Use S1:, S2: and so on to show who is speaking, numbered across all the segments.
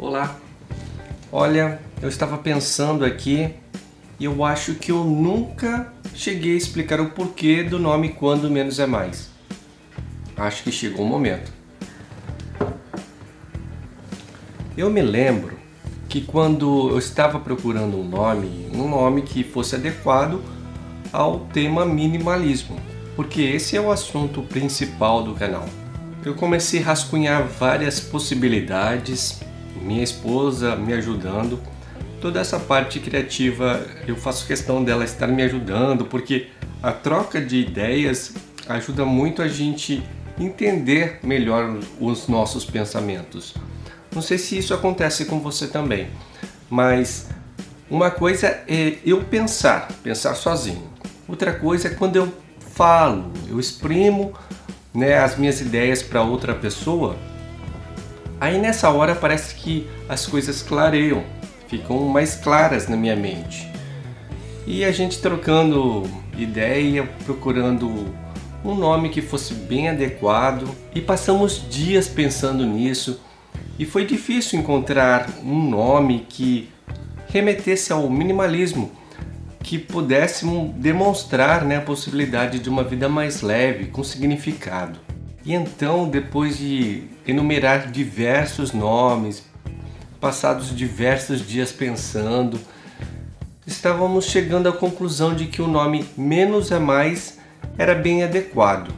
S1: Olá. Olha, eu estava pensando aqui e eu acho que eu nunca cheguei a explicar o porquê do nome Quando Menos é Mais. Acho que chegou o momento. Eu me lembro que quando eu estava procurando um nome, um nome que fosse adequado ao tema minimalismo, porque esse é o assunto principal do canal. Eu comecei a rascunhar várias possibilidades, minha esposa me ajudando. Toda essa parte criativa eu faço questão dela estar me ajudando, porque a troca de ideias ajuda muito a gente entender melhor os nossos pensamentos. Não sei se isso acontece com você também, mas uma coisa é eu pensar, pensar sozinho. Outra coisa é quando eu falo, eu exprimo né, as minhas ideias para outra pessoa. Aí nessa hora parece que as coisas clareiam, ficam mais claras na minha mente. E a gente trocando ideia, procurando um nome que fosse bem adequado e passamos dias pensando nisso e foi difícil encontrar um nome que remetesse ao minimalismo, que pudesse demonstrar né, a possibilidade de uma vida mais leve, com significado. E então, depois de enumerar diversos nomes, passados diversos dias pensando, estávamos chegando à conclusão de que o nome Menos é Mais era bem adequado.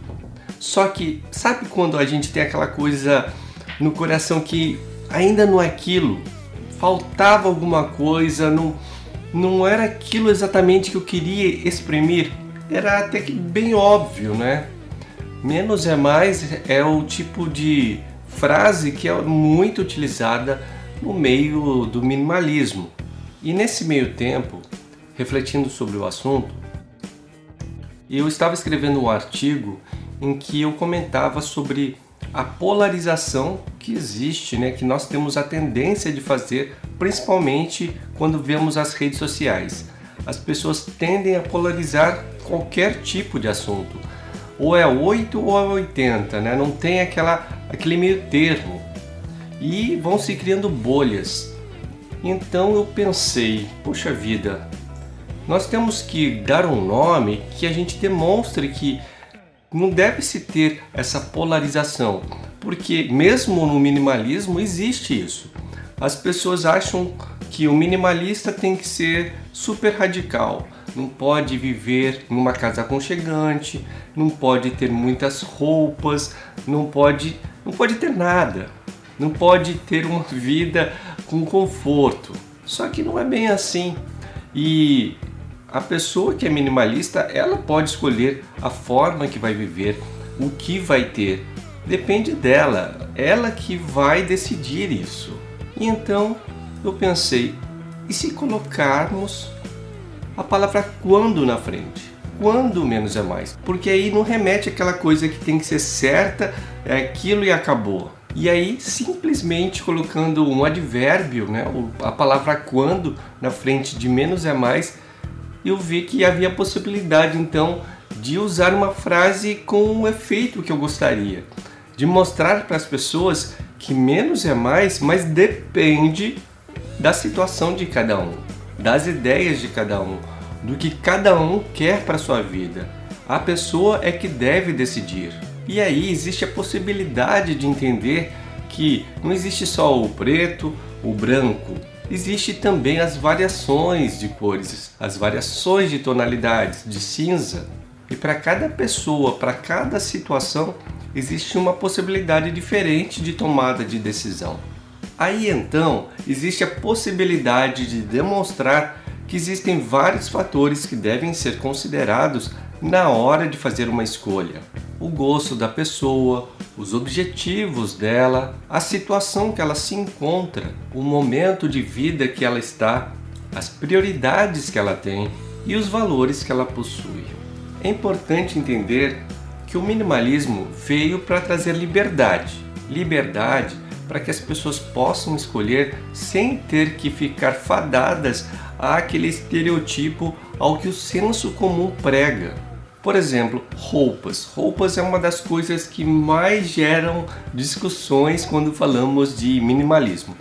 S1: Só que, sabe quando a gente tem aquela coisa no coração que ainda não é aquilo, faltava alguma coisa, não, não era aquilo exatamente que eu queria exprimir, era até que bem óbvio, né? Menos é mais é o tipo de frase que é muito utilizada no meio do minimalismo. E nesse meio tempo, refletindo sobre o assunto, eu estava escrevendo um artigo em que eu comentava sobre a polarização que existe, né, que nós temos a tendência de fazer, principalmente quando vemos as redes sociais. As pessoas tendem a polarizar qualquer tipo de assunto. Ou é 8 ou é 80, né? Não tem aquela, aquele meio termo. E vão se criando bolhas. Então eu pensei, poxa vida, nós temos que dar um nome que a gente demonstre que não deve se ter essa polarização, porque mesmo no minimalismo existe isso. As pessoas acham que o minimalista tem que ser super radical, não pode viver numa casa aconchegante, não pode ter muitas roupas, não pode, não pode ter nada, não pode ter uma vida com conforto. Só que não é bem assim. E a pessoa que é minimalista, ela pode escolher a forma que vai viver, o que vai ter. Depende dela, ela que vai decidir isso. E então eu pensei, e se colocarmos a palavra quando na frente? Quando menos é mais? Porque aí não remete aquela coisa que tem que ser certa, é aquilo e acabou. E aí, simplesmente colocando um advérbio, né, a palavra quando na frente de menos é mais, eu vi que havia possibilidade então de usar uma frase com o efeito que eu gostaria, de mostrar para as pessoas que menos é mais, mas depende da situação de cada um, das ideias de cada um, do que cada um quer para sua vida. A pessoa é que deve decidir. E aí existe a possibilidade de entender que não existe só o preto, o branco, Existe também as variações de cores, as variações de tonalidades, de cinza. E para cada pessoa, para cada situação, existe uma possibilidade diferente de tomada de decisão. Aí então existe a possibilidade de demonstrar que existem vários fatores que devem ser considerados na hora de fazer uma escolha: o gosto da pessoa, os objetivos dela, a situação que ela se encontra, o momento de vida que ela está, as prioridades que ela tem e os valores que ela possui. É importante entender que o minimalismo veio para trazer liberdade. Liberdade para que as pessoas possam escolher sem ter que ficar fadadas àquele estereotipo ao que o senso comum prega. Por exemplo, roupas. Roupas é uma das coisas que mais geram discussões quando falamos de minimalismo.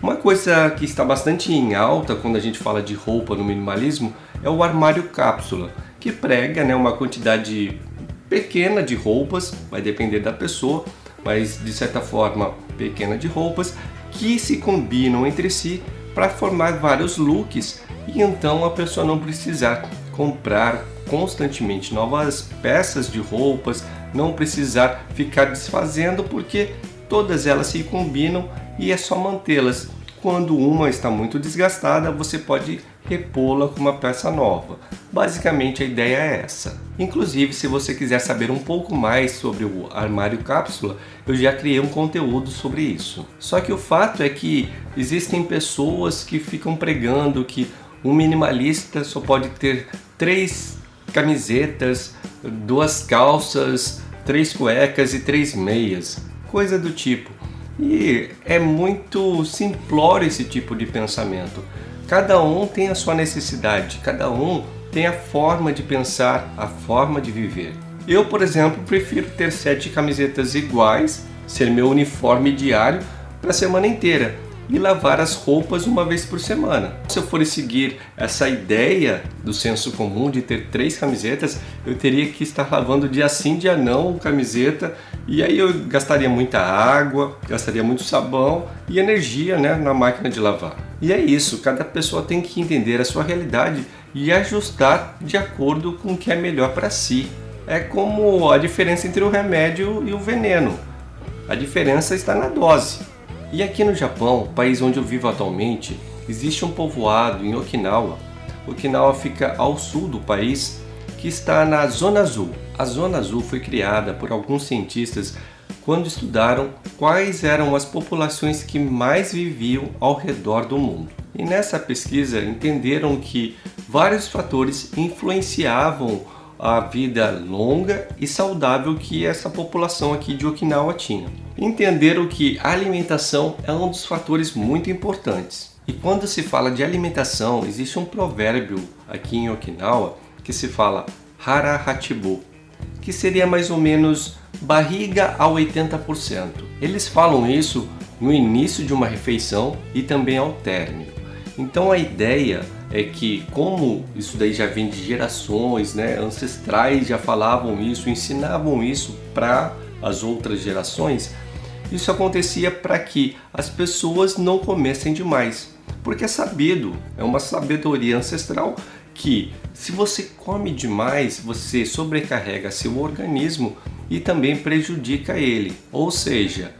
S1: Uma coisa que está bastante em alta quando a gente fala de roupa no minimalismo é o armário cápsula, que prega né, uma quantidade pequena de roupas, vai depender da pessoa, mas de certa forma pequena de roupas que se combinam entre si para formar vários looks e então a pessoa não precisar comprar constantemente novas peças de roupas, não precisar ficar desfazendo porque todas elas se combinam e é só mantê-las. Quando uma está muito desgastada, você pode repô-la com uma peça nova. Basicamente a ideia é essa. Inclusive, se você quiser saber um pouco mais sobre o armário cápsula, eu já criei um conteúdo sobre isso. Só que o fato é que existem pessoas que ficam pregando que um minimalista só pode ter três camisetas, duas calças, três cuecas e três meias, coisa do tipo. E é muito simplório esse tipo de pensamento. Cada um tem a sua necessidade, cada um tem a forma de pensar, a forma de viver. Eu, por exemplo, prefiro ter sete camisetas iguais, ser meu uniforme diário para a semana inteira e lavar as roupas uma vez por semana. Se eu for seguir essa ideia do senso comum de ter três camisetas, eu teria que estar lavando dia sim, dia não camiseta e aí eu gastaria muita água, gastaria muito sabão e energia né, na máquina de lavar. E é isso, cada pessoa tem que entender a sua realidade e ajustar de acordo com o que é melhor para si. É como a diferença entre o remédio e o veneno. A diferença está na dose. E aqui no Japão, país onde eu vivo atualmente, existe um povoado em Okinawa. Okinawa fica ao sul do país, que está na Zona Azul. A Zona Azul foi criada por alguns cientistas quando estudaram quais eram as populações que mais viviam ao redor do mundo. E nessa pesquisa entenderam que vários fatores influenciavam a vida longa e saudável que essa população aqui de Okinawa tinha. Entenderam que a alimentação é um dos fatores muito importantes. E quando se fala de alimentação, existe um provérbio aqui em Okinawa que se fala hara hachibu, que seria mais ou menos barriga a 80%. Eles falam isso no início de uma refeição e também ao término. Então a ideia é que como isso daí já vem de gerações, né, ancestrais já falavam isso, ensinavam isso para as outras gerações, isso acontecia para que as pessoas não comessem demais, porque é sabido, é uma sabedoria ancestral que se você come demais, você sobrecarrega seu organismo e também prejudica ele. Ou seja,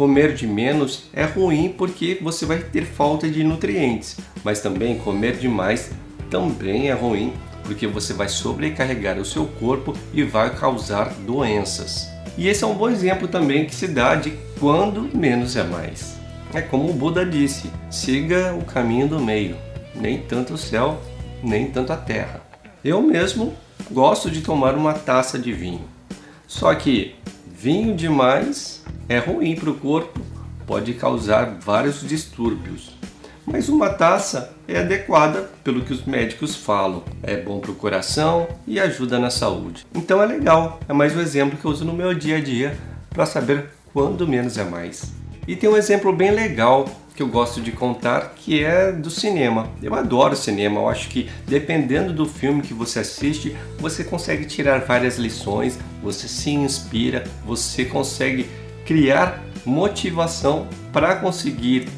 S1: Comer de menos é ruim porque você vai ter falta de nutrientes, mas também comer demais também é ruim porque você vai sobrecarregar o seu corpo e vai causar doenças. E esse é um bom exemplo também que se dá de quando menos é mais. É como o Buda disse: siga o caminho do meio, nem tanto o céu, nem tanto a terra. Eu mesmo gosto de tomar uma taça de vinho. Só que vinho demais é ruim para o corpo, pode causar vários distúrbios. Mas uma taça é adequada pelo que os médicos falam. É bom para o coração e ajuda na saúde. Então é legal, é mais um exemplo que eu uso no meu dia a dia para saber quando menos é mais. E tem um exemplo bem legal que eu gosto de contar, que é do cinema. Eu adoro cinema, eu acho que dependendo do filme que você assiste, você consegue tirar várias lições, você se inspira, você consegue criar motivação para conseguir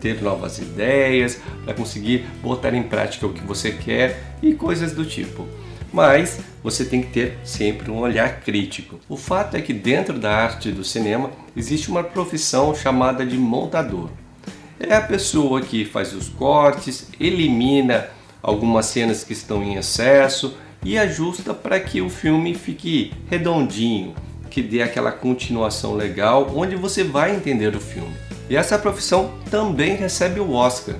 S1: ter novas ideias, para conseguir botar em prática o que você quer e coisas do tipo. Mas você tem que ter sempre um olhar crítico. O fato é que dentro da arte do cinema existe uma profissão chamada de montador. É a pessoa que faz os cortes, elimina algumas cenas que estão em excesso e ajusta para que o filme fique redondinho, que dê aquela continuação legal, onde você vai entender o filme. E essa profissão também recebe o Oscar.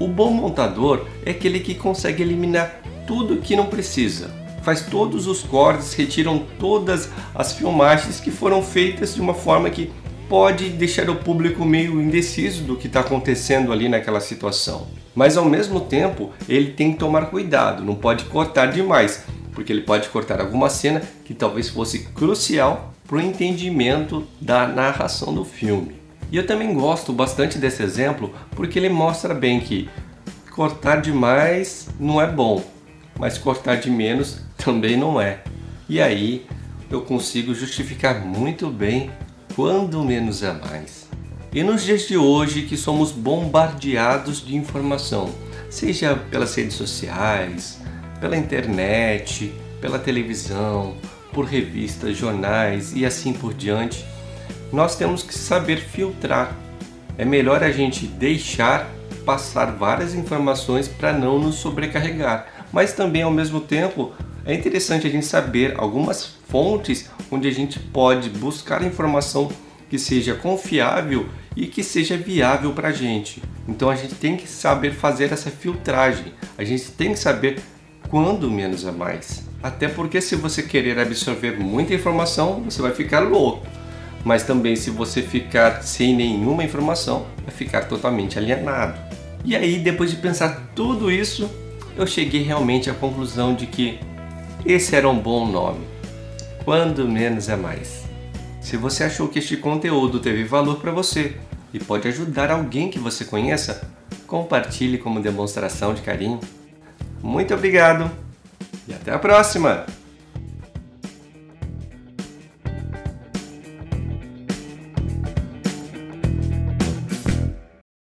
S1: O bom montador é aquele que consegue eliminar tudo que não precisa. Faz todos os cortes, retiram todas as filmagens que foram feitas de uma forma que pode deixar o público meio indeciso do que está acontecendo ali naquela situação. Mas ao mesmo tempo, ele tem que tomar cuidado, não pode cortar demais, porque ele pode cortar alguma cena que talvez fosse crucial para o entendimento da narração do filme. E eu também gosto bastante desse exemplo porque ele mostra bem que cortar demais não é bom, mas cortar de menos também não é. E aí eu consigo justificar muito bem quando menos é mais. E nos dias de hoje que somos bombardeados de informação, seja pelas redes sociais, pela internet, pela televisão, por revistas, jornais e assim por diante, nós temos que saber filtrar. É melhor a gente deixar passar várias informações para não nos sobrecarregar, mas também ao mesmo tempo é interessante a gente saber algumas fontes onde a gente pode buscar informação que seja confiável e que seja viável para a gente. Então a gente tem que saber fazer essa filtragem, a gente tem que saber quando menos é mais. Até porque se você querer absorver muita informação, você vai ficar louco. Mas também se você ficar sem nenhuma informação, vai ficar totalmente alienado. E aí, depois de pensar tudo isso, eu cheguei realmente à conclusão de que esse era um bom nome. Quando menos é mais. Se você achou que este conteúdo teve valor para você e pode ajudar alguém que você conheça, compartilhe como demonstração de carinho. Muito obrigado! E até a próxima!